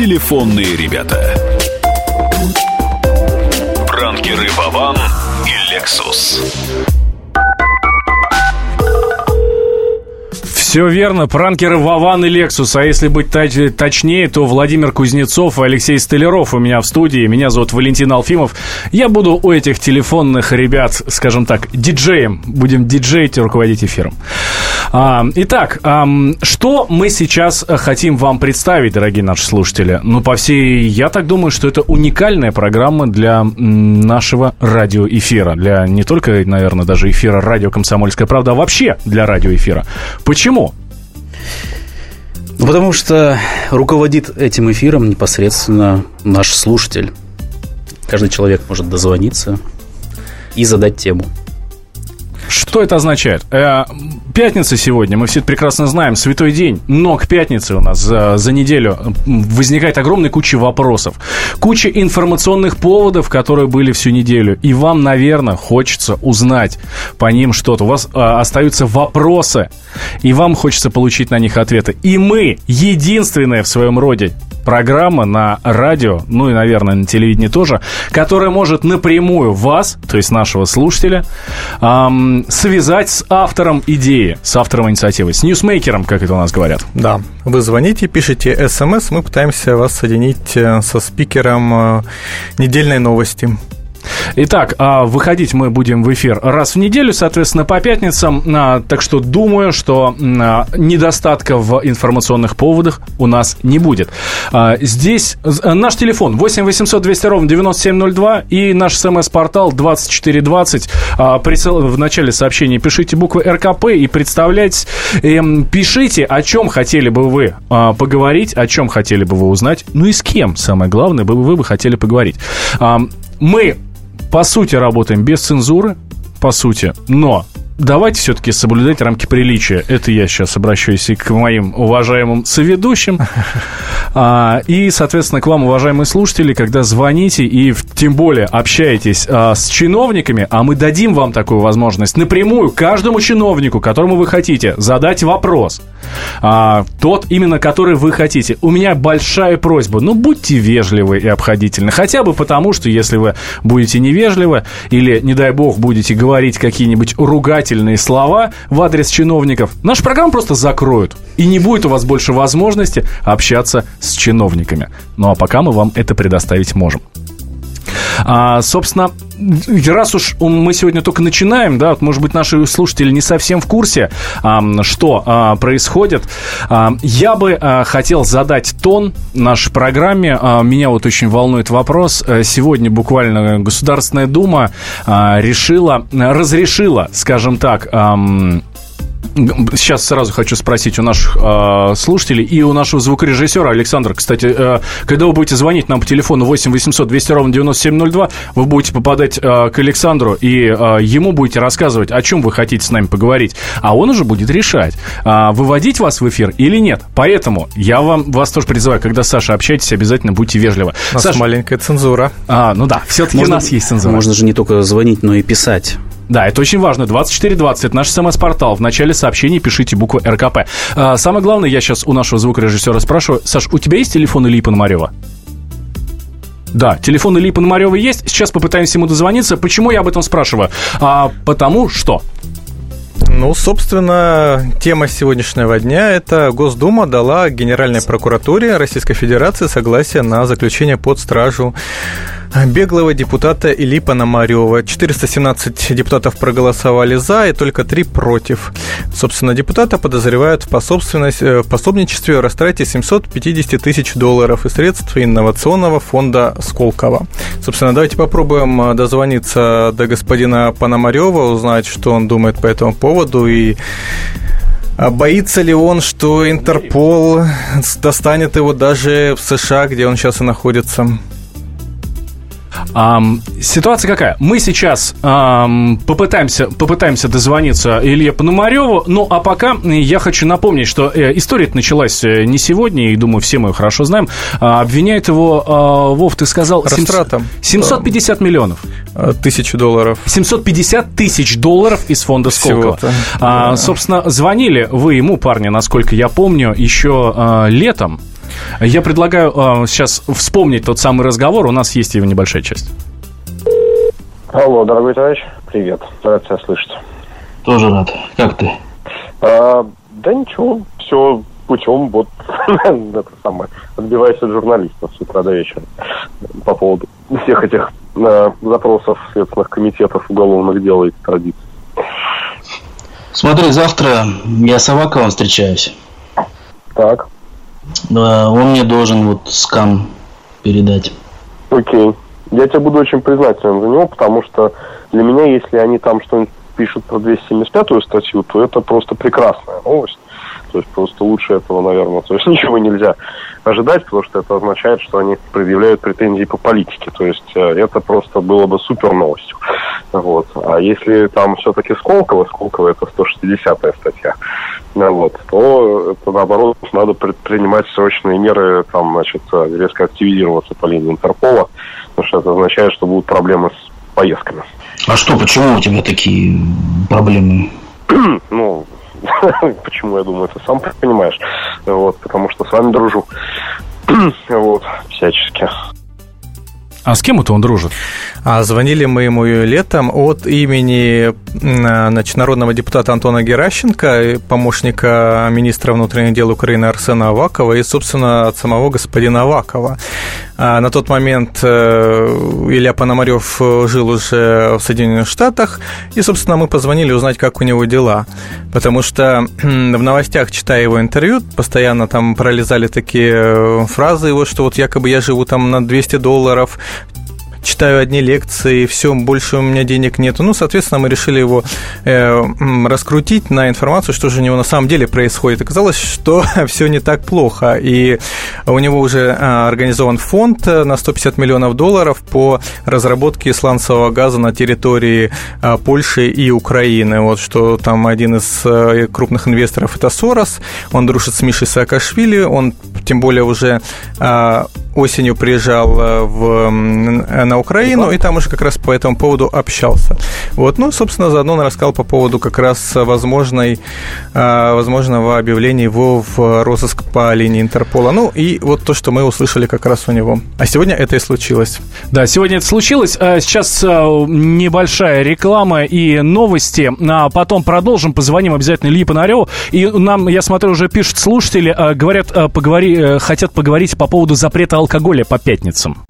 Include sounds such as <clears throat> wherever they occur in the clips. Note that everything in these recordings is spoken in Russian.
Телефонные ребята. Пранкеры Вован и Лексус. Все верно, пранкеры Вован и Лексус. А если быть точ- точнее, то Владимир Кузнецов и Алексей Столяров у меня в студии. Меня зовут Валентин Алфимов. Я буду у этих телефонных ребят, скажем так, диджеем. Будем диджеить и руководить эфиром. А, итак, что мы сейчас э, хотим вам представить, дорогие наши слушатели? Ну, по всей... Я так думаю, что это уникальная программа для нашего радиоэфира. Для не только, наверное, даже эфира радио «Комсомольская правда», а вообще для радиоэфира. Почему? Ну, потому что руководит этим эфиром непосредственно наш слушатель. Каждый человек может дозвониться и задать тему. Что это означает? Э, пятница сегодня, мы все это прекрасно знаем, святой день, но к пятнице у нас за, за неделю м, возникает огромная куча вопросов, куча информационных поводов, которые были всю неделю, и вам, наверное, хочется узнать по ним что-то. У вас э, остаются вопросы, и вам хочется получить на них ответы. И мы, единственная в своем роде программа на радио, ну и, наверное, на телевидении тоже, которая может напрямую вас, то есть нашего слушателя, ам, связать с автором идеи, с автором инициативы, с ньюсмейкером, как это у нас говорят. Да, вы звоните, пишите смс, мы пытаемся вас соединить э, со спикером э, недельной новости. Итак, а, выходить мы будем в эфир раз в неделю, соответственно, по пятницам. А, Так что думаю, что а, недостатка в информационных поводах у нас не будет. Здесь э, наш телефон 8 800 200 ровно 9702 и наш смс-портал 2420. А, присыл- В начале сообщения пишите буквы РКП и представляйтесь. Эм, Пишите, о чем хотели бы вы поговорить, о чем хотели бы вы узнать, ну и с кем, самое главное, вы бы хотели поговорить. Мы по сути, работаем без цензуры, по сути, но давайте все-таки соблюдать рамки приличия. Это я сейчас обращаюсь и к моим уважаемым соведущим. <laughs> А, и, соответственно, к вам, уважаемые слушатели, когда звоните и тем более общаетесь а, с чиновниками, а мы дадим вам такую возможность напрямую каждому чиновнику, которому вы хотите, задать вопрос. А, тот именно, который вы хотите. У меня большая просьба, ну, будьте вежливы и обходительны. Хотя бы потому, что если вы будете невежливы или, не дай бог, будете говорить какие-нибудь ругательные слова в адрес чиновников, нашу программу просто закроют. И не будет у вас больше возможности общаться с чиновниками. Ну, а пока мы вам это предоставить можем. А, собственно, раз уж мы сегодня только начинаем, да, вот, может быть, наши слушатели не совсем в курсе, ам, что а, происходит, а, я бы а, хотел задать тон нашей программе. А, меня вот очень волнует вопрос. Э, Сегодня буквально Государственная Дума а, решила, разрешила, скажем так, ам, Сейчас сразу хочу спросить у наших э, слушателей и у нашего звукорежиссера Александра. Кстати, э, когда вы будете звонить нам по телефону 8 800 200 ровно 9702, вы будете попадать э, к Александру и э, ему будете рассказывать, о чем вы хотите с нами поговорить. А он уже будет решать, э, выводить вас в эфир или нет. Поэтому я вам, вас тоже призываю, когда с Сашей общаетесь, обязательно будьте вежливы. У нас Саша, маленькая цензура. а, ну да, все-таки у нас есть цензура. Можно же не только звонить, но и писать. Да, это очень важно. 2420 это наш смс-портал. В начале сообщения пишите букву РКП. А, самое главное, я сейчас у нашего звукорежиссера спрашиваю. Саш, у тебя есть телефон Ильи Пономарева? Да, телефон Ильи Пономарева есть. Сейчас попытаемся ему дозвониться. Почему я об этом спрашиваю? А, потому что... Ну, собственно, тема сегодняшнего дня – это Госдума дала Генеральной прокуратуре Российской Федерации согласие на заключение под стражу беглого депутата Ильи Пономарева. 417 депутатов проголосовали за и только три против. Собственно, депутата подозревают э, в пособничестве растрате 750 тысяч долларов из средств инновационного фонда Сколково. Собственно, давайте попробуем э, дозвониться до господина Пономарева, узнать, что он думает по этому поводу и а боится ли он, что Интерпол достанет его даже в США, где он сейчас и находится? Ам, ситуация какая? Мы сейчас ам, попытаемся, попытаемся дозвониться Илье Пономареву, ну а пока я хочу напомнить, что э, история началась э, не сегодня, и думаю, все мы ее хорошо знаем. А, обвиняет его, а, Вов, ты сказал... Растратом. 750 миллионов. Э, Тысячу долларов. 750 тысяч долларов из фонда Сколково. А, да. Собственно, звонили вы ему, парни, насколько я помню, еще а, летом. Я предлагаю э, сейчас вспомнить тот самый разговор. У нас есть его небольшая часть. Алло, дорогой товарищ, привет. Рад тебя слышать. Тоже рад. Как ты? А, да ничего, все путем вот <laughs> это самое, отбиваюсь от журналистов с утра до вечера по поводу всех этих э, запросов следственных комитетов уголовных дел и традиций. Смотри, завтра я с Аваковым встречаюсь. Так, Да, Он мне должен вот скан передать. окей. Я тебе буду очень признателен за него, потому что для меня, если они там что-нибудь пишут про 275-ю статью, то это просто прекрасная новость. То есть просто лучше этого, наверное, то есть <laughs> ничего нельзя ожидать, потому что это означает, что они предъявляют претензии по политике. То есть э, это просто было бы супер новостью. Вот. А если там все-таки Сколково, Сколково это 160-я статья, ну вот, то это наоборот надо предпринимать срочные меры, там, значит, э, резко активизироваться по линии Интерпола, потому что это означает, что будут проблемы с поездками. А что, почему у тебя такие проблемы? <clears throat> ну, <laughs> почему, я думаю, ты сам понимаешь. Вот, потому что с вами дружу. <clears throat> вот, всячески. А с кем это он дружит? А звонили мы ему летом от имени м, значит, народного депутата Антона Геращенко, помощника министра внутренних дел Украины Арсена Авакова и, собственно, от самого господина Авакова. А на тот момент э, Илья Пономарев э, жил уже в Соединенных Штатах, и, собственно, мы позвонили узнать, как у него дела. Потому что <clears throat> в новостях, читая его интервью, постоянно там пролезали такие э, фразы его, что вот якобы я живу там на 200 долларов, читаю одни лекции, все, больше у меня денег нету. Ну, соответственно, мы решили его э, раскрутить на информацию, что же у него на самом деле происходит. Оказалось, что <laughs> все не так плохо, и у него уже а, организован фонд э, на 150 миллионов долларов по разработке сланцевого газа на территории а, Польши и Украины. Вот что там один из э, крупных инвесторов это Сорос, он дружит с Мишей Саакашвили, он тем более уже а, осенью приезжал э, в, м, на Украину, и там уже как раз по этому поводу общался. Вот, ну, собственно, заодно он рассказал по поводу как раз возможной, а, возможного объявления его в розыск по линии Интерпола. Ну, и вот то, что мы услышали как раз у него. А сегодня это и случилось. Да, сегодня это случилось. Сейчас небольшая реклама и новости. А потом продолжим. Позвоним обязательно Илье Панареву. И нам, я смотрю, уже пишут слушатели, говорят, поговори, э, хотят поговорить по поводу запрета алкоголя по пятницам.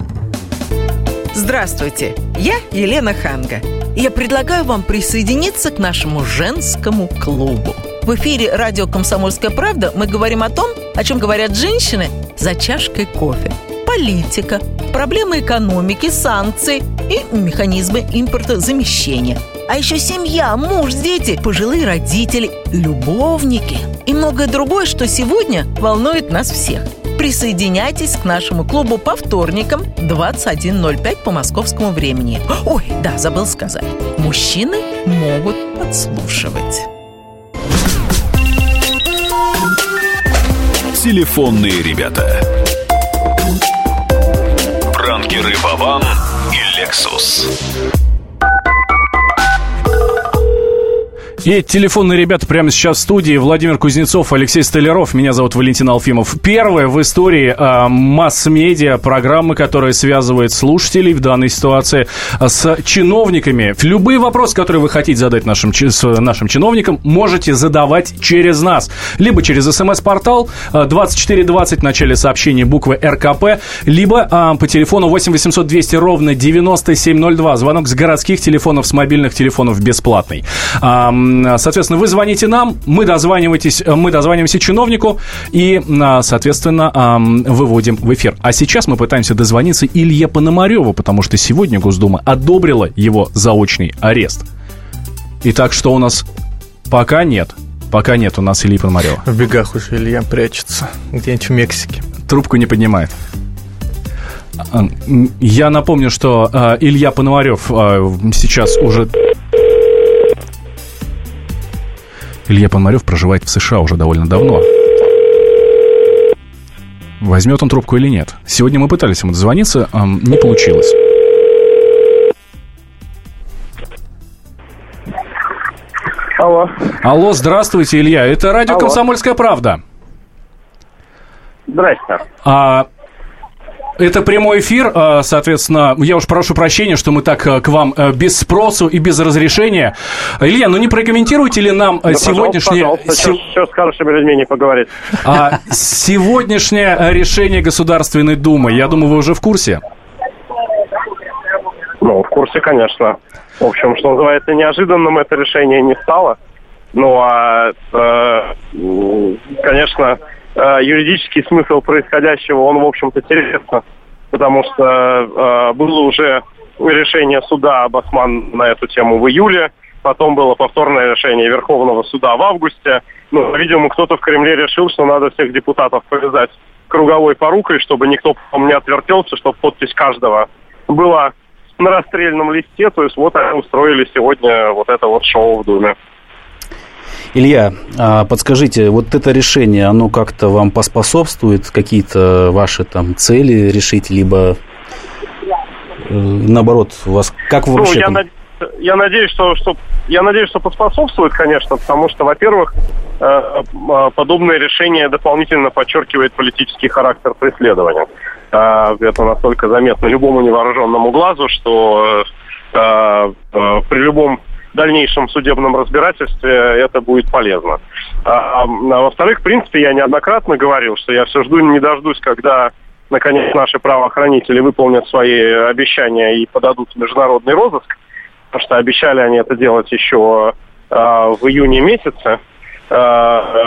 Здравствуйте, я Елена Ханга. Я предлагаю вам присоединиться к нашему женскому клубу. В эфире радио «Комсомольская правда» мы говорим о том, о чем говорят женщины за чашкой кофе. Политика, проблемы экономики, санкции и механизмы импортозамещения. А еще семья, муж, дети, пожилые родители, любовники и многое другое, что сегодня волнует нас всех. Присоединяйтесь к нашему клубу по вторникам 21.05 по московскому времени. Ой, да, забыл сказать. Мужчины могут подслушивать. Телефонные ребята. Пранкеры Вован и Лексус. И телефонные ребята прямо сейчас в студии. Владимир Кузнецов, Алексей Столяров. Меня зовут Валентин Алфимов. Первая в истории э, масс-медиа программы, которая связывает слушателей в данной ситуации э, с чиновниками. Любые вопросы, которые вы хотите задать нашим, нашим чиновникам, можете задавать через нас. Либо через смс-портал э, 2420 в начале сообщения буквы РКП, либо э, по телефону 8 800 200 ровно 9702. Звонок с городских телефонов, с мобильных телефонов бесплатный. Соответственно, вы звоните нам, мы дозваниваетесь, мы дозваниваемся чиновнику и, а, соответственно, выводим в эфир. А сейчас мы пытаемся дозвониться Илье Пономареву, потому что сегодня Госдума одобрила его заочный арест. Итак, что у нас пока нет? Пока нет у нас Ильи Пономарева. В бегах уже Илья прячется где-нибудь в Мексике. Трубку не поднимает. А, Я напомню, что а, Илья Пономарев а, сейчас уже... Илья Пономарев проживает в США уже довольно давно. Возьмет он трубку или нет? Сегодня мы пытались ему дозвониться, ам, не получилось. Алло. Алло, здравствуйте, Илья. Это радио Алло. «Комсомольская правда». Здрасте. А, это прямой эфир, а, соответственно, я уж прошу прощения, что мы так а, к вам а, без спросу и без разрешения. Илья, ну не прокомментируете ли нам Да, сегодняшнее... пожалуйста, се- Что, что с хорошими людьми не поговорить? а, сегодняшнее решение Государственной Думы? Я думаю, вы уже в курсе. Ну, в курсе, конечно. В общем, что называется, неожиданным это решение не стало. Ну, а, э, конечно, э, юридический смысл происходящего, он, в общем-то, интересно. Потому что э, было уже решение суда об на эту тему в июле. Потом было повторное решение Верховного суда в августе. Ну, видимо, кто-то в Кремле решил, что надо всех депутатов повязать круговой порукой, чтобы никто потом не отвертелся, чтобы подпись каждого была на расстрельном листе. То есть вот они устроили сегодня вот это вот шоу в Думе. Илья, а подскажите, вот это решение, оно как-то вам поспособствует, какие-то ваши там цели решить, либо э, наоборот, у вас как вы Ну, вообще я, там- над- я надеюсь, что, что я надеюсь, что поспособствует, конечно, потому что, во-первых, э, э, подобное решение дополнительно подчеркивает политический характер преследования. Это настолько заметно любому невооруженному глазу, что при любом дальнейшем судебном разбирательстве это будет полезно. А, а, во-вторых, в принципе, я неоднократно говорил, что я все жду не дождусь, когда наконец наши правоохранители выполнят свои обещания и подадут в международный розыск, потому что обещали они это делать еще э, в июне месяце. Э,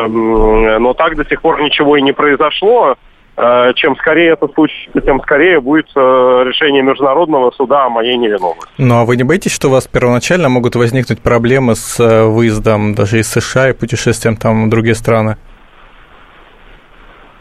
м, но так до сих пор ничего и не произошло. Э, чем скорее это случится, тем скорее будет э, решение Международного суда о моей невиновности. Ну, а вы не боитесь, что у вас первоначально могут возникнуть проблемы с э, выездом даже из США и путешествием там в другие страны?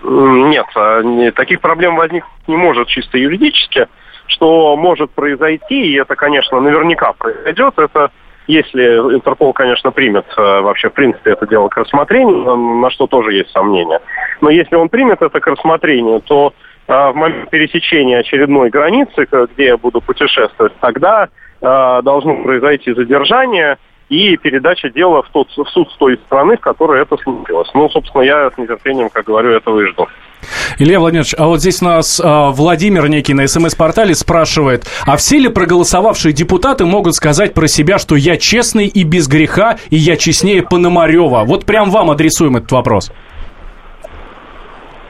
Нет, не- таких проблем возникнуть не может чисто юридически. Что может произойти, и это, конечно, наверняка произойдет, это если Интерпол, конечно, примет э, вообще, в принципе, это дело к рассмотрению, на- что тоже есть сомнения. Но если он примет это к рассмотрению, то э, в момент пересечения очередной границы, где я буду путешествовать, тогда э, должно произойти задержание и передача дела в, тот, в суд с той страны, в которой это случилось. Ну, собственно, я с нетерпением, как говорю, этого и. Илья Владимирович, а вот здесь нас а, Владимир некий на СМС-портале спрашивает, а все ли проголосовавшие депутаты могут сказать про себя, что я честный и без греха, и я честнее Пономарева? Вот прям вам адресуем этот вопрос.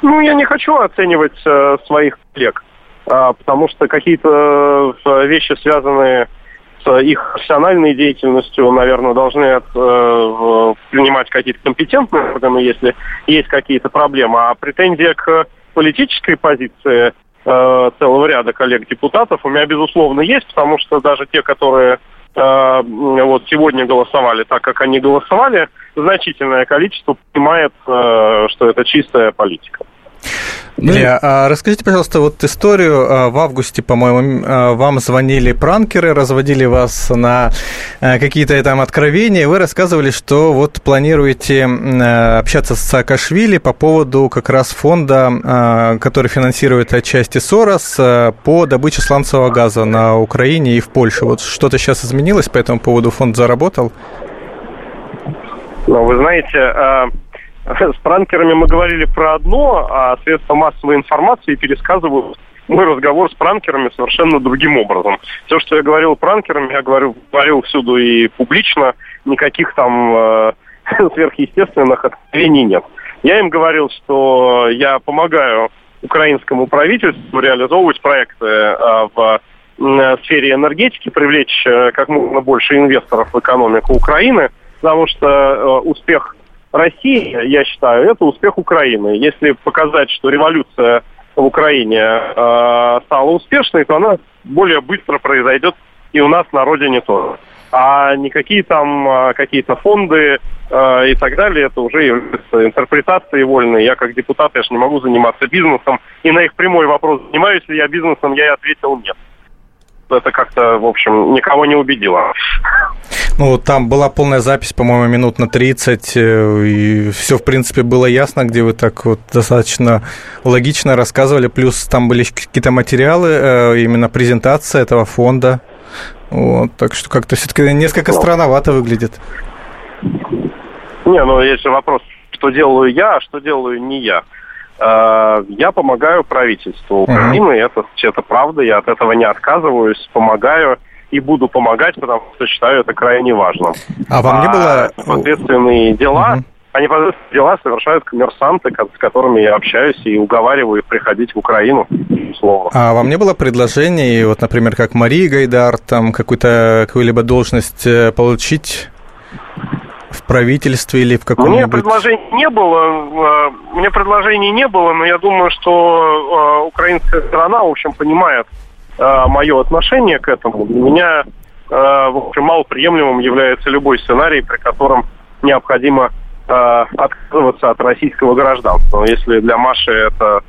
Ну, я не хочу оценивать э, своих коллег, а, потому что какие-то э, вещи, связанные их профессиональной деятельностью, наверное, должны э, принимать какие-то компетентные органы, если есть какие-то проблемы. А претензия к политической позиции э, целого ряда коллег-депутатов у меня, безусловно, есть, потому что даже те, которые э, вот сегодня голосовали так, как они голосовали, значительное количество понимает, э, что это чистая политика. Ну Илья, а расскажите, пожалуйста, вот историю. А, В августе, по-моему, а, вам звонили пранкеры, разводили вас на какие-то там откровения. Вы рассказывали, что вот планируете общаться с Саакашвили по поводу как раз фонда, который финансирует отчасти Сорос по добыче сланцевого газа на Украине и в Польше. Вот что-то сейчас изменилось по этому поводу? Фонд заработал? Ну, вы знаете, э, с пранкерами мы говорили про одно, а средства массовой информации пересказывают мой разговор с пранкерами совершенно другим образом. Все, что я говорил пранкерам, я говорю, говорил всюду и публично, никаких там э, <laughs> сверхъестественных откровений нет. Я им говорил, что я помогаю украинскому правительству реализовывать проекты э, в м, сфере энергетики, привлечь э, как можно больше инвесторов в экономику Украины, потому что э, успех России, я считаю, это успех Украины. Если показать, что революция в Украине э, стала успешной, то она более быстро произойдет и у нас на родине тоже. А никакие там э, какие-то фонды э, и так далее, это уже является интерпретацией вольной. Я как депутат, я же не могу заниматься бизнесом. И на их прямой вопрос, занимаюсь ли я бизнесом, я и ответил нет. Это как-то, в общем, никого не убедило. Ну, там была полная запись, по-моему, минут на 30, э, и все, в принципе, было ясно, где вы так вот достаточно логично рассказывали, плюс там были какие-то материалы, э, именно презентация этого фонда, вот, так что как-то все-таки несколько Ну. странновато выглядит. Не, ну же вопрос, что делаю я, а что делаю не я. Э, я помогаю правительству Украины, это, это правда, я от этого не отказываюсь, помогаю и буду помогать, потому что считаю это крайне важным. А вам не было... Непосредственные дела, угу. а непосредственные дела совершают коммерсанты, с которыми я общаюсь и уговариваю их приходить в Украину, условно. А вам не было предложений, вот, например, как Мария Гайдар, там какую-то какую-либо должность э, получить правительстве или в каком-нибудь... Мне предложений не было, э, мне предложений не было, но я думаю, что э, украинская страна, в общем, понимает э, мое отношение к этому. Для меня, в общем, малоприемлемым является любой сценарий, при котором необходимо отказываться от российского гражданства. Если для Маши это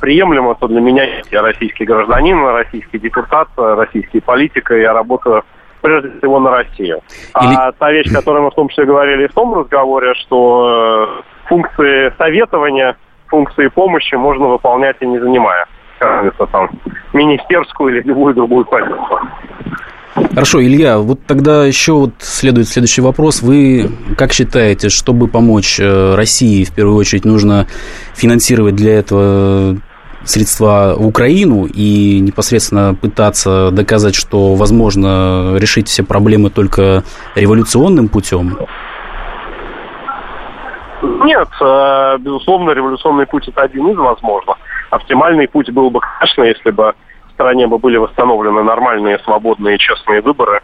приемлемо, то для меня я российский гражданин, российский депутат, российский политик, и я работаю прежде всего на Россию. Или... А та вещь, которую мы в том числе говорили в том разговоре, что э, функции советования, функции помощи можно выполнять и не занимая, кажется, там, министерскую или любую другую позицию. Хорошо, Илья, вот тогда еще вот следует следующий вопрос. Вы как считаете, чтобы помочь э, России, в первую очередь, нужно финансировать для этого средства в Украину и непосредственно пытаться доказать, что возможно решить все проблемы только революционным путем? Нет, э, безусловно, революционный путь это один из возможных. Оптимальный путь был бы, конечно, если бы в стране бы были восстановлены нормальные, свободные, честные выборы,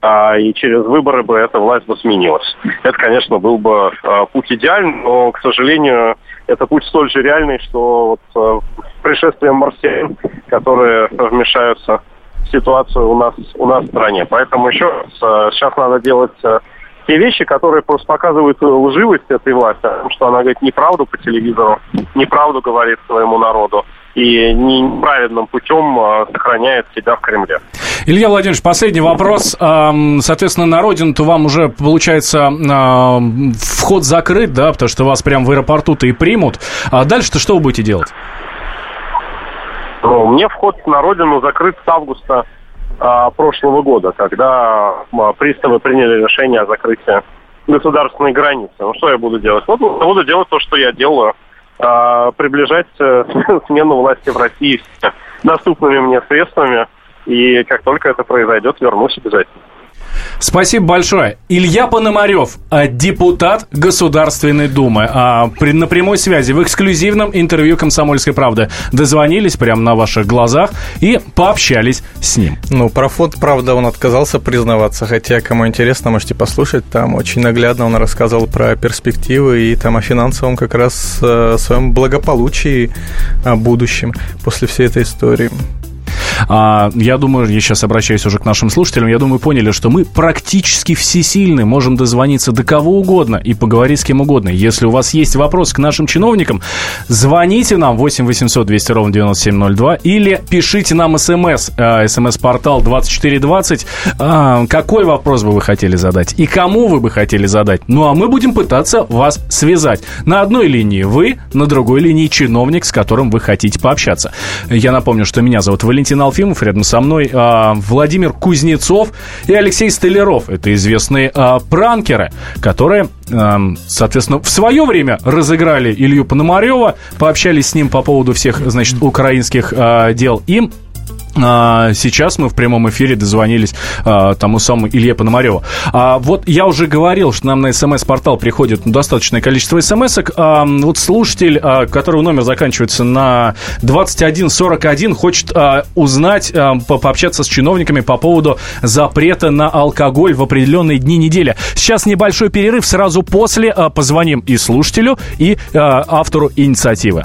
а, и через выборы бы эта власть бы сменилась. Это, конечно, был бы э, путь идеальный, но, к сожалению, это путь столь же реальный, что вот, э, пришествием марсиан, которые вмешаются в ситуацию у нас, у нас в стране. Поэтому еще раз, э, сейчас надо делать э, те вещи, которые просто показывают лживость этой власти, потому что она говорит неправду по телевизору, неправду говорит своему народу и неправедным путем сохраняет себя в Кремле. Илья Владимирович, последний вопрос. Соответственно, на родину-то вам уже, получается, вход закрыт, да, потому что вас прямо в аэропорту-то и примут. А дальше-то что вы будете делать? Ну, мне вход на родину закрыт с августа а, прошлого года, когда а, приставы приняли решение о закрытии государственной границы. Ну, что я буду делать? Вот буду делать то, что я делаю. А, приближать а, <laughs> смену власти в России доступными мне средствами. И как только это произойдет, вернусь обязательно. Спасибо большое. Илья Пономарев, а, депутат Государственной Думы. А, при, на прямой связи в эксклюзивном интервью «Комсомольской правды». Дозвонились прямо на ваших глазах и пообщались с ним. Ну, про фонд, правда, он отказался признаваться, хотя, кому интересно, можете послушать. Там очень наглядно он рассказывал про перспективы и там о финансовом как раз э, своем благополучии о будущем после всей этой истории. А, я думаю, я сейчас обращаюсь уже к нашим слушателям, я думаю, поняли, что мы практически всесильны, можем дозвониться до кого угодно и поговорить с кем угодно. Если у вас есть вопрос к нашим чиновникам, звоните нам 8 800 200 ровно 9702 или пишите нам смс, смс-портал 2420. А, какой вопрос бы вы хотели задать и кому вы бы хотели задать? Ну, а мы будем пытаться вас связать. На одной линии вы, на другой линии чиновник, с которым вы хотите пообщаться. Я напомню, что меня зовут Валентин Алфимов, рядом со мной а, Владимир Кузнецов и Алексей Столяров. Это известные а, пранкеры, которые, а, соответственно, в свое время разыграли Илью Пономарева, пообщались с ним по поводу всех, значит, украинских дел. И а, сейчас мы в прямом эфире дозвонились а, тому самому Илье Пономареву. А, вот я уже говорил, что нам на смс-портал приходит достаточное количество смс -ок. А, вот слушатель, а, которого номер заканчивается на 2141, хочет а, узнать, а, по пообщаться с чиновниками по поводу запрета на алкоголь в определенные дни недели. Сейчас небольшой перерыв, сразу после а, позвоним и слушателю, и а, автору инициативы.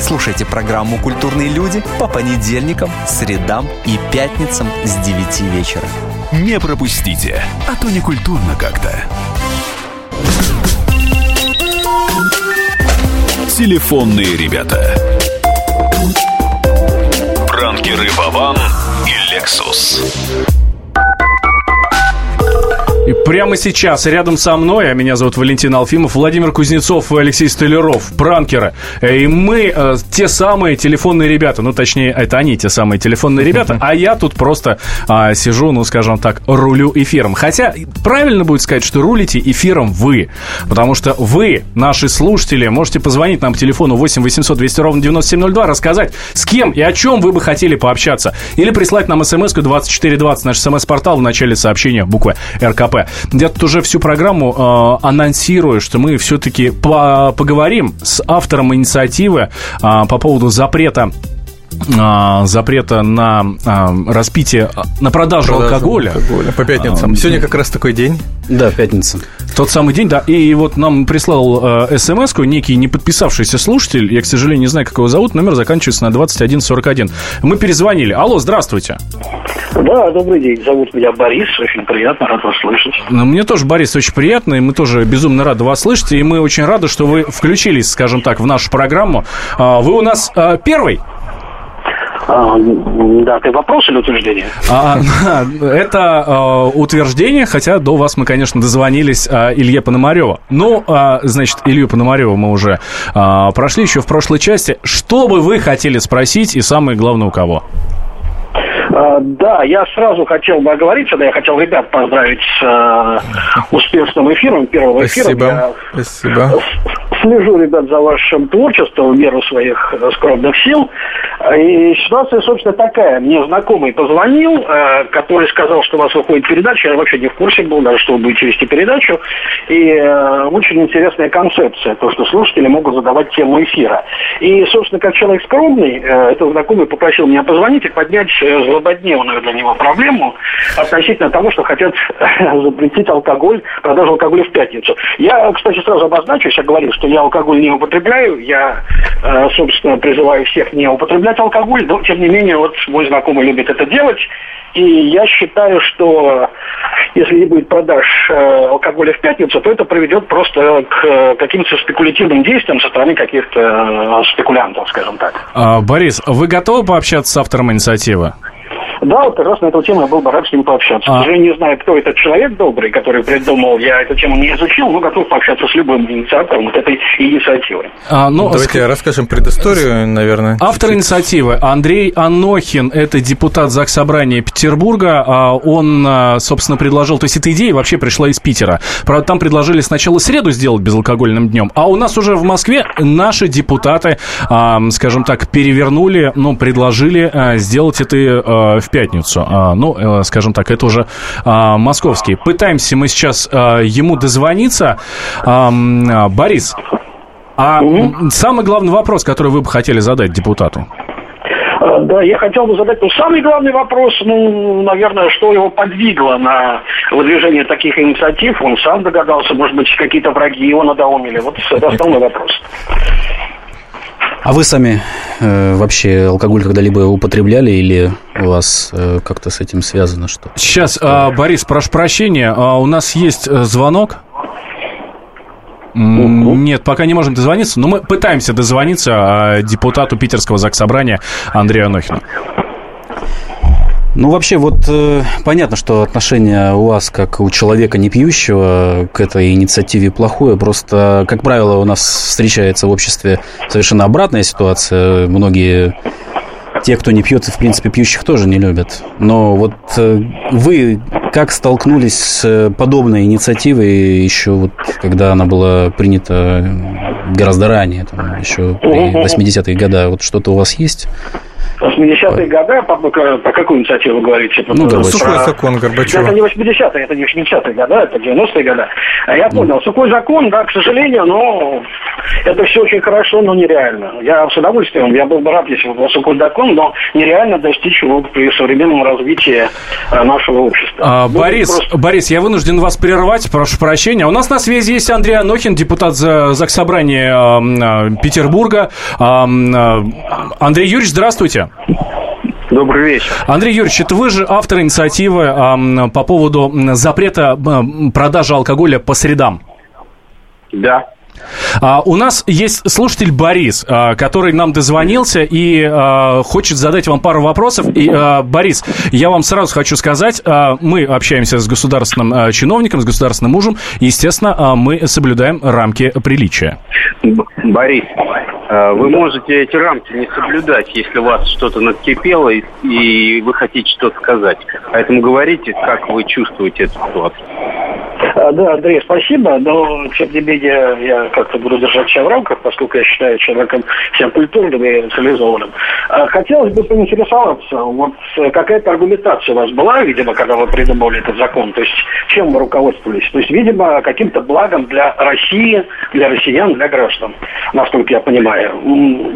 Слушайте программу «Культурные люди» по понедельникам, средам и пятницам с 9 вечера. Не пропустите, а то не культурно как-то. Телефонные ребята. Пранкеры Баван и Лексус. И прямо сейчас рядом со мной, а меня зовут Валентин Алфимов, Владимир Кузнецов и Алексей Столяров, пранкеры. И мы э, те самые телефонные ребята, ну, точнее, это они те самые телефонные ребята, а я тут просто э, сижу, ну, скажем так, рулю эфиром. Хотя правильно будет сказать, что рулите эфиром вы, потому что вы, наши слушатели, можете позвонить нам по телефону 8 800 200 ровно 9702, рассказать, с кем и о чем вы бы хотели пообщаться. Или прислать нам смс-ку 2420, наш смс-портал в начале сообщения буквы РКП. Я тут уже всю программу э, анонсирую, что мы все-таки по поговорим с автором инициативы э, по поводу запрета запрета на а, распитие, на продажу, продажу алкоголя. алкоголя. По пятницам. А, Сегодня как раз такой день. Да, пятница. Тот самый день, да. И вот нам прислал э, смс-ку некий не подписавшийся слушатель. Я, к сожалению, не знаю, как его зовут. Номер заканчивается на 2141. Мы перезвонили. Алло, здравствуйте. Да, добрый день. Зовут меня Борис. Очень приятно, рад вас слышать. Ну, мне тоже, Борис, очень приятно. И мы тоже безумно рады вас слышать. И мы очень рады, что вы включились, скажем так, в нашу программу. А, вы у нас первый а, да, ты вопрос или утверждение? А, <laughs> это а, утверждение, хотя до вас мы, конечно, дозвонились а, Илье Пономареву. Ну, а, значит, Илью Пономареву мы уже а, прошли еще в прошлой части. Что бы вы хотели спросить и самое главное у кого? А, да, я сразу хотел бы оговориться, да, я хотел ребят поздравить с э, успешным эфиром первого эфира. Спасибо. Я Спасибо. Слежу, ребят, за вашим творчеством в меру своих скромных сил. И ситуация, собственно, такая. Мне знакомый позвонил, э, который сказал, что у вас выходит передача. Я вообще не в курсе был, даже что вы будете вести передачу. И э, очень интересная концепция, то, что слушатели могут задавать тему эфира. И, собственно, как человек скромный, э, этот знакомый попросил меня позвонить и поднять злободневную для него проблему относительно того, что хотят <laughs> запретить алкоголь, продажу алкоголя в пятницу. Я, кстати, сразу обозначусь, я говорил, что я алкоголь не употребляю, я, собственно, призываю всех не употреблять алкоголь, но тем не менее вот мой знакомый любит это делать, и я считаю, что если не будет продаж э, алкоголя в пятницу, то это приведет просто к э, каким-то спекулятивным действиям со стороны каких-то э, спекулянтов, скажем так. А, Борис, вы готовы пообщаться с автором инициативы? Да, вот как раз на эту тему я был бы рад с ним пообщаться. А... Уже не знаю, кто этот человек добрый, который придумал, я эту тему не изучил, но готов пообщаться с любым инициатором вот этой инициативы. А, ну, Давайте ск... расскажем предысторию, наверное. Автор инициативы Андрей Анохин, это депутат ЗАГС Собрания Петербурга. А, он, а, собственно, предложил, то есть эта идея вообще пришла из Питера. Правда, там предложили сначала среду сделать безалкогольным днем, а у нас уже в Москве наши депутаты, а, скажем так, перевернули, ну, предложили сделать это в пятницу. А, ну, э, скажем так, это уже а, московский. Пытаемся мы сейчас а, ему дозвониться. Борис, а угу. самый главный вопрос, который вы бы хотели задать депутату? Да, я хотел бы задать, ну, самый главный вопрос, ну, наверное, что его подвигло на выдвижение таких инициатив, он сам догадался, может быть, какие-то враги его надоумили. Вот это основной вопрос. А вы сами э, вообще алкоголь когда-либо употребляли или у вас э, как-то с этим связано что? Сейчас, э, Борис, прошу прощения, э, у нас есть э, звонок. Нет, пока не можем дозвониться, но мы пытаемся дозвониться э, депутату Питерского Заксобрания Андрею Анохину. Ну, вообще, вот э, понятно, что отношение у вас, как у человека не пьющего, к этой инициативе плохое. Просто, как правило, у нас встречается в обществе совершенно обратная ситуация. Многие те, кто не пьет, в принципе, пьющих тоже не любят. Но вот э, вы как столкнулись с подобной инициативой еще вот, когда она была принята гораздо ранее, там, еще при 80-е годы? Вот что-то у вас есть? 80-е годы, по, по, по какую инициативу вы говорите? Ну, да, сухой закон Горбачева. Это не 80-е, это не 80-е годы, это 90-е годы. А я понял, mm. сухой закон, да, к сожалению, но это все очень хорошо, но нереально. Я с удовольствием, я был бы рад, если бы был сухой закон, но нереально достичь его при современном развитии э, нашего общества. А, ну, Борис, просто... Борис, я вынужден вас прервать, прошу прощения. У нас на связи есть Андрей Анохин, депутат Заксобрания э, э, Петербурга. Э, э, Андрей Юрьевич, здравствуйте. Добрый вечер. Андрей Юрьевич, это вы же автор инициативы э, по поводу запрета продажи алкоголя по средам. Да. А, у нас есть слушатель Борис, а, который нам дозвонился и а, хочет задать вам пару вопросов. И, а, Борис, я вам сразу хочу сказать, а, мы общаемся с государственным а, чиновником, с государственным мужем, и, естественно, а, мы соблюдаем рамки приличия. Борис, а, вы можете эти рамки не соблюдать, если у вас что-то накипело и, и вы хотите что-то сказать. Поэтому говорите, как вы чувствуете эту ситуацию. А, Да, Андрей, спасибо, но тем не менее я как-то буду держать себя в рамках, поскольку я считаю человеком всем культурным и цивилизованным. А, Хотелось бы поинтересоваться, вот э, какая-то аргументация у вас была, видимо, когда вы придумывали этот закон, то есть чем вы руководствовались? То есть, видимо, каким-то благом для России, для россиян, для граждан, насколько я понимаю.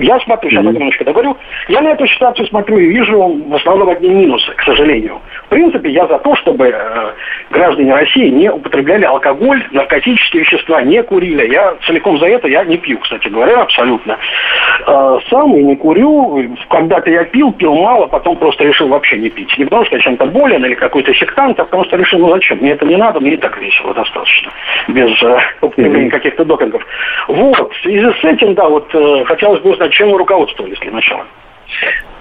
Я смотрю, сейчас я немножко договорю, я на эту ситуацию смотрю и вижу в основном одни минусы, к сожалению. В принципе, я за то, чтобы э, граждане России не употребляли алкоголь, наркотические вещества, не курили. Я целиком за это, я не пью, кстати говоря, абсолютно. Э, Сам и не курю. Когда-то я пил, пил мало, потом просто решил вообще не пить. Не потому что я чем-то болен или какой-то сектант, а потому что решил, ну зачем, мне это не надо, мне и так весело достаточно, без э, употребления каких-то допингов. Вот, в связи с этим, да, вот э, хотелось бы узнать, чем вы руководствовались для начала.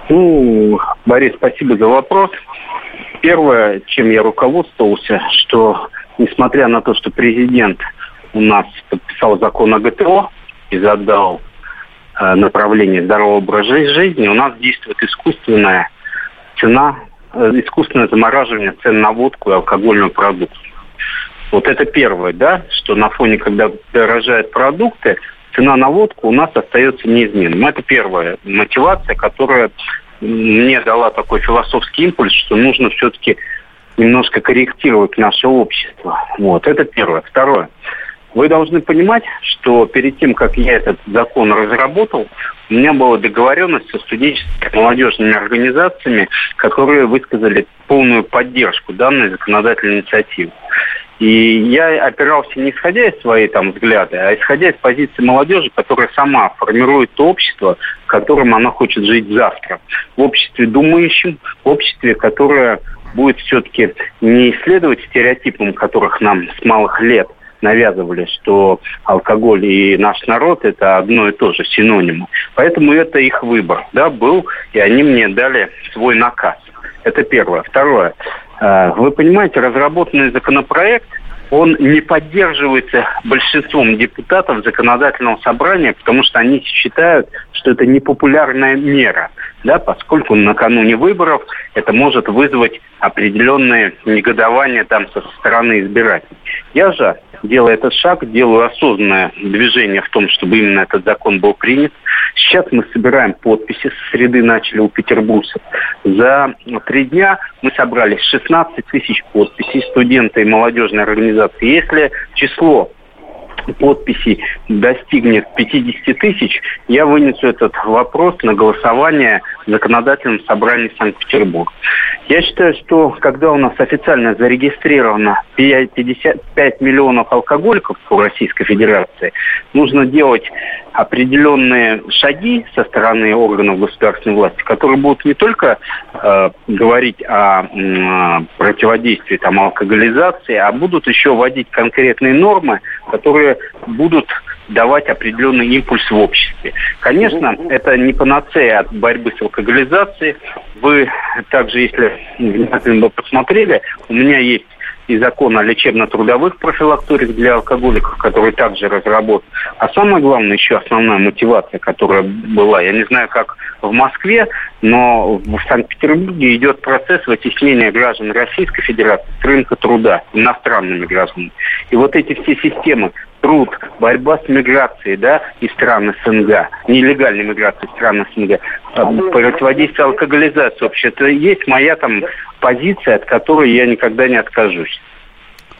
Ну, Борис, спасибо за вопрос. Первое, чем я руководствовался, что несмотря на то, что президент у нас подписал закон о ГТО и задал э, направление здорового образа жизни, у нас действует искусственная цена, э, искусственное замораживание цен на водку и алкогольную продукцию. Вот это первое, да, что на фоне, когда дорожают продукты, цена на водку у нас остается неизменным. Это первая мотивация, которая мне дала такой философский импульс, что нужно все-таки немножко корректировать наше общество. Вот, это первое. Второе. Вы должны понимать, что перед тем, как я этот закон разработал, у меня была договоренность со студенческими молодежными организациями, которые высказали полную поддержку данной законодательной инициативы. И я опирался не исходя из своей там взгляды, а исходя из позиции молодежи, которая сама формирует то общество, в котором она хочет жить завтра. В обществе думающем, в обществе, которое будет все-таки не исследовать стереотипам, которых нам с малых лет навязывали, что алкоголь и наш народ это одно и то же, синонимы. Поэтому это их выбор, да, был, и они мне дали свой наказ. Это первое. Второе. Э, Вы понимаете, разработанный законопроект, он не поддерживается большинством депутатов законодательного собрания, потому что они считают, что это непопулярная мера, да, поскольку накануне выборов это может вызвать определенные негодования там со стороны избирателей. Я же, делая этот шаг, делаю осознанное движение в том, чтобы именно этот закон был принят. Сейчас мы собираем подписи, с среды начали у петербуржцев. За три дня мы собрали 16 тысяч подписей студенты и молодежной организации. Если число подписей достигнет 50 тысяч, я вынесу этот вопрос на голосование в законодательном собрании Санкт-Петербурга. Я считаю, что когда у нас официально зарегистрировано 55 миллионов алкоголиков по Российской Федерации, нужно делать определенные шаги со стороны органов государственной власти, которые будут не только э, говорить о м, противодействии там, алкоголизации, а будут еще вводить конкретные нормы, которые будут давать определенный импульс в обществе. Конечно, это не панацея от борьбы с алкоголизацией. Вы также, если внимательно посмотрели, у меня есть и закон о лечебно-трудовых профилакториях для алкоголиков, который также разработан. А самое главное, еще основная мотивация, которая была, я не знаю, как в Москве, но в Санкт-Петербурге идет процесс вытеснения граждан Российской Федерации с рынка труда иностранными гражданами. И вот эти все системы труд, борьба с миграцией, да, из стран СНГ, нелегальной миграцией из стран СНГ, а, противодействие алкоголизации. Вообще, это есть моя там позиция, от которой я никогда не откажусь.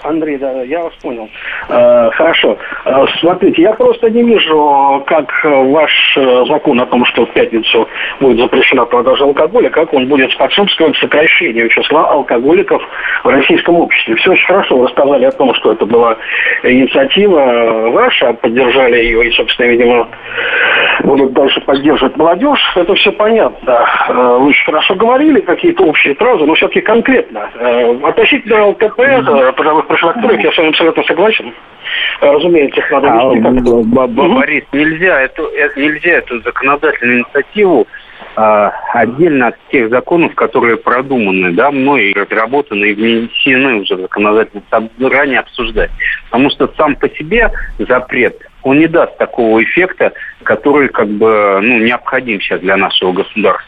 Андрей, да, я вас понял. Э, хорошо. Э, смотрите, я просто не вижу, как э, ваш закон о том, что в пятницу будет запрещена продажа алкоголя, как он будет способствовать сокращению числа алкоголиков в российском обществе. Все очень хорошо. Вы рассказали о том, что это была инициатива ваша, поддержали ее и, собственно, видимо, будут дальше поддерживать молодежь, это все понятно. Э, вы очень хорошо говорили, какие-то общие фразы, но все-таки конкретно. Э, относительно ЛКП, пожалуй, профилактурик, я с вами абсолютно согласен. Разумеется, их надо вести. А, Борис, нельзя эту, нельзя эту законодательную инициативу а, отдельно от тех законов, которые продуманы, да, мной и разработаны и внесены уже в законодательное собрание обсуждать. Потому что сам по себе запрет, он не даст такого эффекта, который как бы ну, необходим сейчас для нашего государства.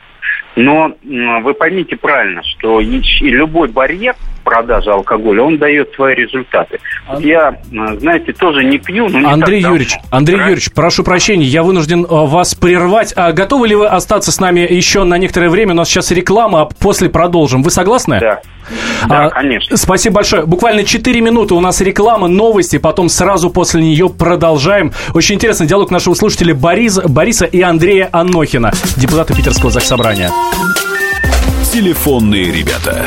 Но вы поймите правильно, что любой барьер продажи алкоголя, он дает свои результаты. А... Я, знаете, тоже не пью, но не Андрей так Юрьевич, давно. Андрей Правильно? Юрьевич, прошу прощения, я вынужден э, вас прервать. А готовы ли вы остаться с нами еще на некоторое время? У нас сейчас реклама, а после продолжим. Вы согласны? Да. Да, а, конечно. Спасибо большое. Буквально 4 минуты у нас реклама, новости, потом сразу после нее продолжаем. Очень интересный диалог нашего слушателя Борис, Бориса и Андрея Анохина, депутата Питерского Заксобрания. Телефонные ребята.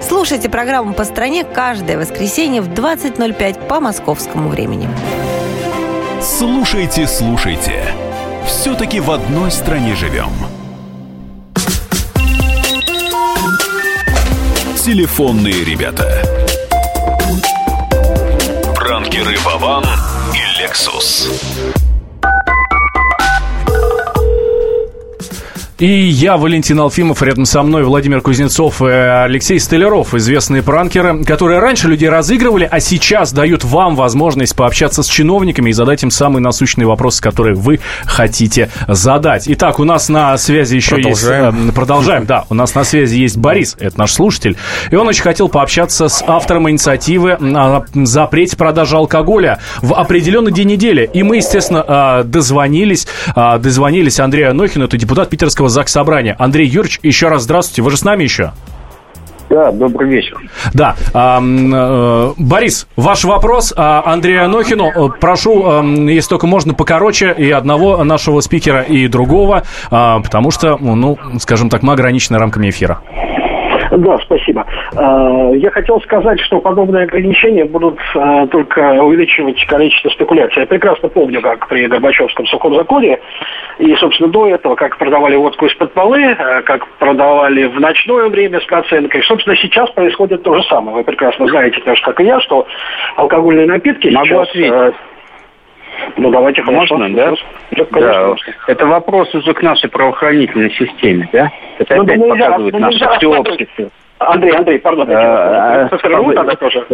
Слушайте программу «По стране» каждое воскресенье в 20.05 по московскому времени. Слушайте, слушайте. Все-таки в одной стране живем. Телефонные ребята. Пранкеры Вован и Лексус. И я, Валентин Алфимов, рядом со мной Владимир Кузнецов и Алексей Столяров, известные пранкеры, которые раньше людей разыгрывали, а сейчас дают вам возможность пообщаться с чиновниками и задать им самые насущные вопросы, которые вы хотите задать. Итак, у нас на связи еще продолжаем. есть... Э, продолжаем, да. У нас на связи есть Борис, это наш слушатель, и он очень хотел пообщаться с автором инициативы о запрете продажи алкоголя в определенный день недели. И мы, естественно, э, дозвонились, э, дозвонились Андрею Анохину, это депутат Питерского Заксобрания. Андрей Юрьевич, еще раз здравствуйте. Вы же с нами еще? Да, добрый вечер. Да. Э, Борис, ваш вопрос а, Андрею Анохину. Э, прошу, если только можно, покороче, и одного нашего спикера, и другого, а, потому что, ну, скажем так, мы ограничены рамками эфира. Да, спасибо. А, я хотел сказать, что подобные ограничения будут а, только увеличивать количество спекуляций. Я прекрасно помню, как при Горбачевском сухом законе, и, собственно, до этого, как продавали водку из-под полы, а, как продавали в ночное время с наценкой. Собственно, сейчас происходит то же самое. Вы прекрасно знаете, так же, как и я, что алкогольные напитки Могу сейчас... ответить. Ну, давайте, Можно, хорошо. да? Да, конечно. да. Это вопрос уже к нашей правоохранительной системе, да? Это Ну, опять да нельзя, показывает ну, наше всеобщество. Андрей, Андрей, пардон, я А, прерву а, тогда тоже.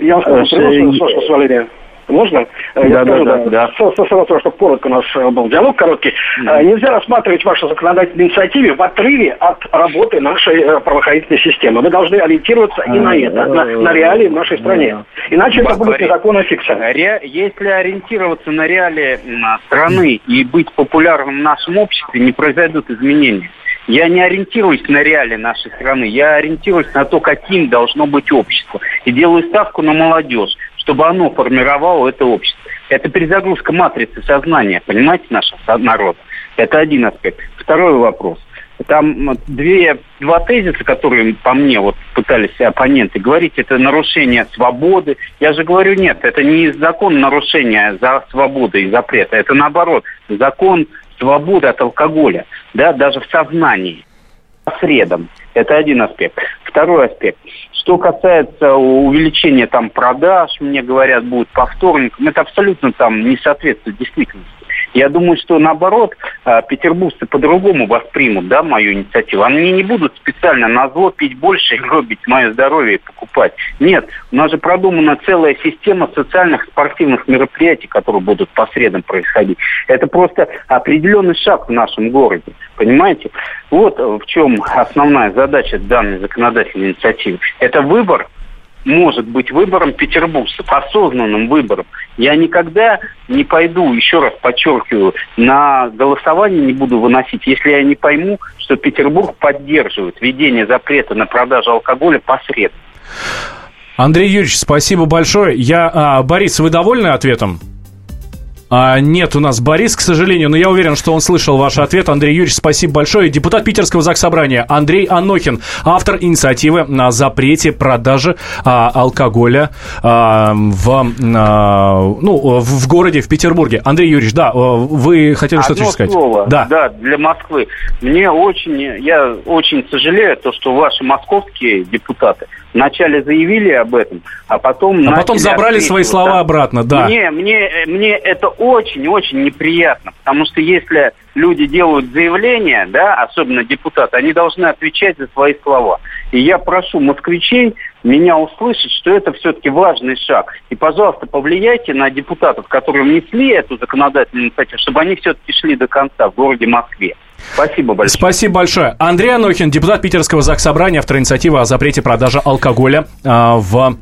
Я вам скажу, э, с позволения. Можно? Э, Да, Я да, скажу, да, да. С- Сразу, чтобы коротко у нас э, был диалог короткий. Э, Нельзя рассматривать вашу законодательную инициативу в отрыве от работы нашей э, правоохранительной системы. Мы должны ориентироваться и на это, на, на реалии в нашей стране. Иначе это незаконная фикция. Ре- Если ориентироваться на реалии м, страны и быть популярным в нашем обществе, не произойдут изменения. Я не ориентируюсь на реалии нашей страны, я ориентируюсь на то, каким должно быть общество. И делаю ставку на молодежь, чтобы оно формировало это общество. Это перезагрузка матрицы сознания, понимаете, нашего народа. Это один аспект. Второй вопрос. Там две, два тезиса, которые по мне вот пытались оппоненты говорить, это нарушение свободы. Я же говорю, нет, это не закон нарушения за свободы и запрета, это наоборот, закон свободы от алкоголя, да, даже в сознании по средам. Это один аспект. Второй аспект. Что касается увеличения там продаж, мне говорят, будет по вторникам, это абсолютно там не соответствует действительности. Я думаю, что наоборот, а, петербуржцы по-другому воспримут, да, мою инициативу. Они не будут специально на зло пить больше, <laughs> гробить мое здоровье и покупать. Нет, у нас же продумана целая система социальных спортивных мероприятий, которые будут по средам происходить. Это просто определенный шаг в нашем городе, понимаете? Вот в чем основная задача данной законодательной инициативы. Это выбор может быть выбором петербуржцев, осознанным выбором. Я никогда не пойду, еще раз подчеркиваю, на голосование не буду выносить, если я не пойму, что Петербург поддерживает введение запрета на продажу алкоголя посредством. Андрей Юрьевич, спасибо большое. Я, а, Борис, вы довольны ответом? А, нет у нас Борис, к сожалению, но я уверен, что он слышал ваш ответ. Андрей Юрьевич, спасибо большое. Депутат Питерского Заксобрания Андрей Анохин, автор инициативы на запрете продажи а, алкоголя а, в, а, ну, в городе, в Петербурге. Андрей Юрьевич, да, вы хотели что-то сказать? Слово, да. да, для Москвы. Мне очень, я очень сожалею, то, что ваши московские депутаты вначале заявили об этом, а потом... А потом забрали свои слова обратно, да. Мне, мне, мне это очень-очень неприятно, потому что если люди делают заявления, да, особенно депутаты, они должны отвечать за свои слова. И я прошу москвичей меня услышать, что это все-таки важный шаг. И, пожалуйста, повлияйте на депутатов, которые внесли эту законодательную инициативу, чтобы они все-таки шли до конца в городе Москве. Спасибо большое. Спасибо большое. Андрей Анохин, депутат Питерского Заксобрания, автор инициативы о запрете продажи алкоголя э, в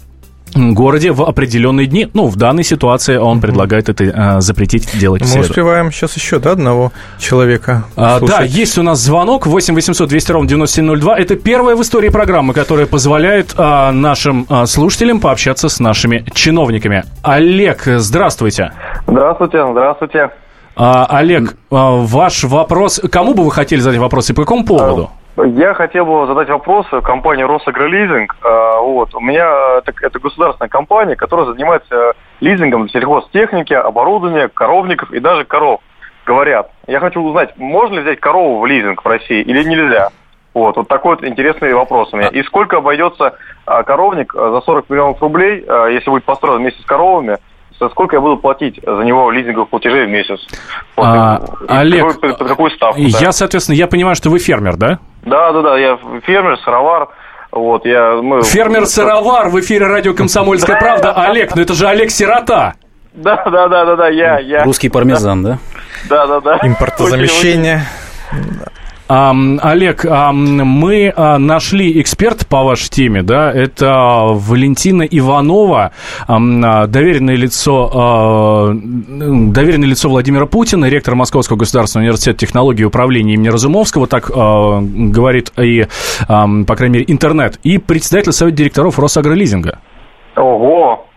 городе в определенные дни. Ну, в данной ситуации он предлагает это э, запретить делать Мы успеваем сейчас еще, да, одного человека а, Да, есть у нас звонок 8 800 200 ровно 9702. Это первая в истории программы, которая позволяет а, нашим а, слушателям пообщаться с нашими чиновниками. Олег, здравствуйте. Здравствуйте, здравствуйте. А, Олег, а, ваш вопрос. Кому бы вы хотели задать вопрос и по какому поводу? Я хотел бы задать вопрос компании «Росагролизинг». А, вот. У меня это, это государственная компания, которая занимается лизингом сельхозтехники, оборудования, коровников и даже коров. Говорят. Я хочу узнать, можно ли взять корову в лизинг в России или нельзя? Вот, вот такой вот интересный вопрос у меня. И сколько обойдется коровник за 40 миллионов рублей, если будет построен вместе с коровами, сколько я буду платить за него лизинговых платежей в месяц? Вот, а, Олег, какой, под какую ставку? Я, да? соответственно, я понимаю, что вы фермер, да? Да, да, да, я фермер, сыровар. Вот, я, мы... Фермер-сыровар в эфире радио «Комсомольская правда». Олег, ну это же Олег Сирота. Да, да, да, да, да, я, я. Русский пармезан, да? Да, да, да. Импортозамещение. Олег, мы а, нашли эксперт по вашей теме, да, это Валентина Иванова, доверенное лицо, а, доверенное лицо Владимира Путина, ректор Московского государственного университета технологии и управления имени Разумовского, так а, говорит и, по крайней мере, интернет, и председатель совета директоров Росагролизинга. Ого!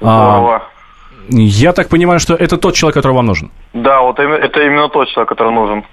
Здорово. Я так понимаю, что это тот человек, который вам нужен. Да, вот это именно тот человек, который нужен.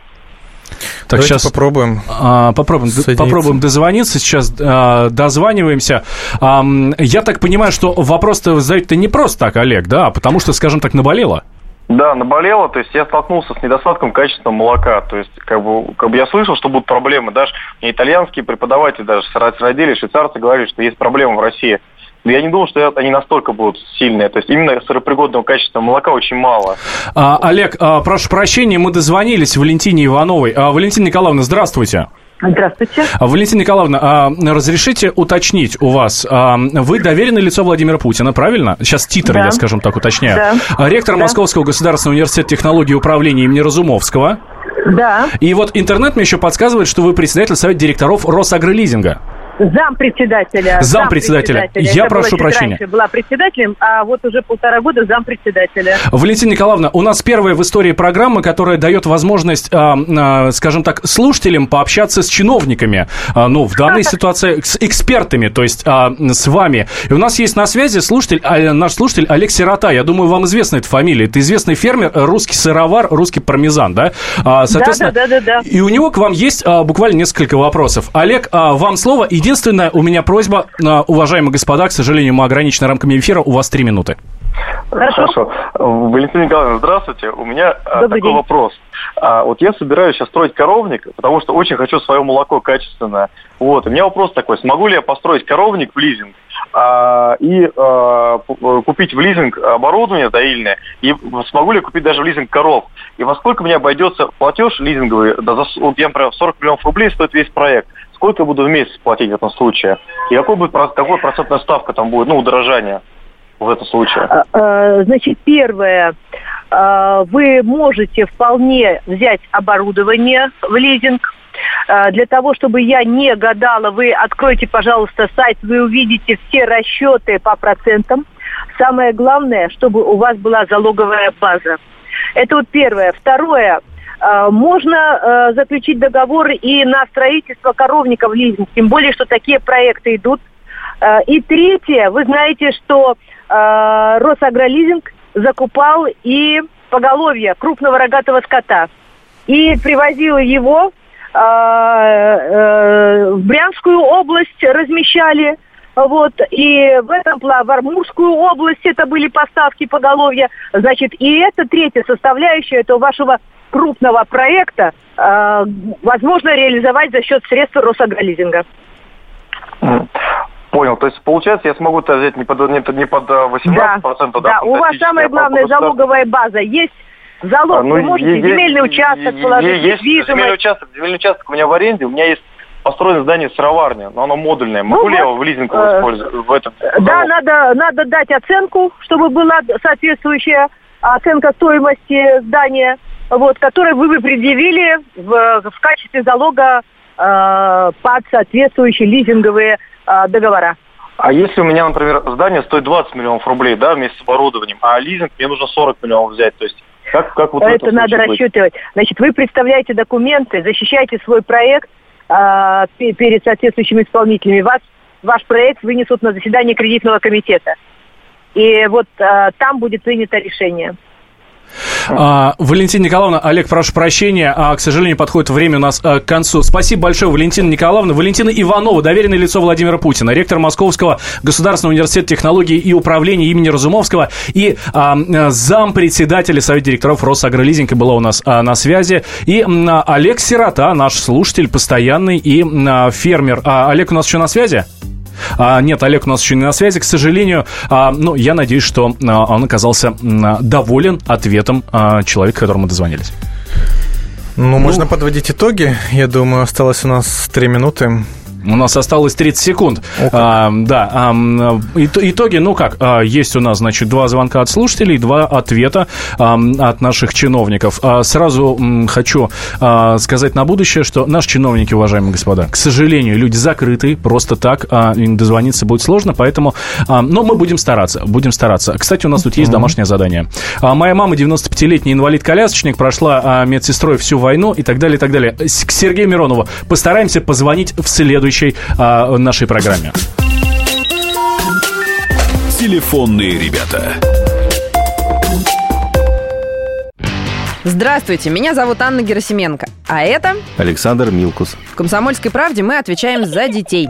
Так, Давайте сейчас попробуем. А, попробуем, попробуем дозвониться. Сейчас а, дозваниваемся. А, я так понимаю, что вопрос-то задаете не просто так, Олег, да, а потому что, скажем так, наболело. Да, наболело, то есть я столкнулся с недостатком качественного молока, то есть как бы, как бы я слышал, что будут проблемы, даже мне итальянские преподаватели, даже родители, швейцарцы говорили, что есть проблемы в России но я не думал, что они настолько будут сильные. То есть именно сыропригодного качества молока очень мало. А, Олег, а, прошу прощения, мы дозвонились Валентине Ивановой. А, Валентина Николаевна, здравствуйте. Здравствуйте. А, Валентина Николаевна, а, разрешите уточнить у вас, а, вы доверенное лицо Владимира Путина, правильно? Сейчас титр, да. я, скажем так, уточняю. Да. Ректор да. Московского государственного университета технологии и управления имени Разумовского. Да. И вот интернет мне еще подсказывает, что вы председатель совета директоров Росагролизинга. Зам председателя. Зам председателя. Я Это прошу прощения. Раньше была председателем, а вот уже полтора года зам председателя. Валентина Николаевна, у нас первая в истории программа, которая дает возможность, а, а, скажем так, слушателям пообщаться с чиновниками. А, ну, в данной ситуации с экспертами, то есть а, с вами. И у нас есть на связи слушатель, а, наш слушатель Олег Сирота. Я думаю, вам известна эта фамилия. Это известный фермер, русский сыровар, русский пармезан, да? А, соответственно, да, да, да, да. И у него к вам есть а, буквально несколько вопросов. Олег, а, вам слово. Иди Единственное, у меня просьба, а, уважаемые господа, к сожалению, мы ограничены рамками эфира, у вас три минуты. Хорошо. Хорошо. Валентина Николаевна, здравствуйте. У меня а, Добрый такой день. вопрос. А, вот я собираюсь сейчас строить коровник, потому что очень хочу свое молоко качественное. Вот. У меня вопрос такой, смогу ли я построить коровник в лизинг и а, купить в лизинг оборудование доильное, и смогу ли купить даже в лизинг коров? И во сколько мне обойдется платеж лизинговый, вот я, например, 40 миллионов рублей стоит весь проект сколько я буду в месяц платить в этом случае? И какой будет, какой процентная ставка там будет, ну, удорожание в этом случае? А, а, значит, первое, а, вы можете вполне взять оборудование в лизинг, для того, чтобы я не гадала, вы откройте, пожалуйста, сайт, вы увидите все расчеты по процентам. Самое главное, чтобы у вас была залоговая база. Это вот первое. Второе, э, можно заключить договор и на строительство коровников лизинг, тем более, что такие проекты идут. И третье, вы знаете, что Росагролизинг закупал и поголовье крупного рогатого скота и привозил его в Брянскую область, размещали. Вот, и в этом в Армурскую область это были поставки поголовья. Значит, и это третья составляющая этого вашего крупного проекта э, возможно реализовать за счет средств Росагролизинга. Понял. То есть, получается, я смогу это взять не под, не, не под 18%, да? Да, да у вас самая главная залоговая база есть. Залог а, ну, вы можете есть, земельный участок положить, есть земельный участок, земельный участок у меня в аренде, у меня есть построено здание сыроварня, но оно модульное. Могу ну, ли я его в лизинг э, использовать в этом? Да, надо, надо дать оценку, чтобы была соответствующая оценка стоимости здания, вот, которую вы бы предъявили в, в качестве залога э, под соответствующие лизинговые э, договора. А если у меня, например, здание стоит 20 миллионов рублей, да, вместе с оборудованием, а лизинг мне нужно 40 миллионов взять, то есть как, как вот это надо быть? рассчитывать. Значит, вы представляете документы, защищаете свой проект э, перед соответствующими исполнителями. Вас, ваш проект вынесут на заседание кредитного комитета. И вот э, там будет принято решение. А, Валентина Николаевна, Олег, прошу прощения, а, к сожалению, подходит время у нас а, к концу. Спасибо большое, Валентина Николаевна. Валентина Иванова, доверенное лицо Владимира Путина, ректор Московского государственного университета технологий и управления имени Разумовского и а, зам председателя Совета директоров Росагролизинга была у нас а, на связи. И а, Олег Сирота, наш слушатель постоянный и а, фермер. А, Олег у нас еще на связи? А, нет, Олег у нас еще не на связи, к сожалению. А, ну, я надеюсь, что а, он оказался а, доволен ответом а, человека, которому дозвонились. Ну, ну, можно подводить итоги. Я думаю, осталось у нас три минуты. У нас осталось 30 секунд. А, да, а, итоги, ну как, а, есть у нас, значит, два звонка от слушателей, два ответа а, от наших чиновников. А, сразу м, хочу а, сказать на будущее, что наши чиновники, уважаемые господа, к сожалению, люди закрытые, просто так а, им дозвониться будет сложно, поэтому, а, но мы будем стараться, будем стараться. Кстати, у нас тут есть домашнее задание. А, моя мама, 95-летний инвалид-колясочник, прошла а, медсестрой всю войну и так далее, и так далее. К Сергею Миронову постараемся позвонить в следующий следующей а, нашей программе. Телефонные ребята. Здравствуйте, меня зовут Анна Герасименко, а это... Александр Милкус. В «Комсомольской правде» мы отвечаем за детей.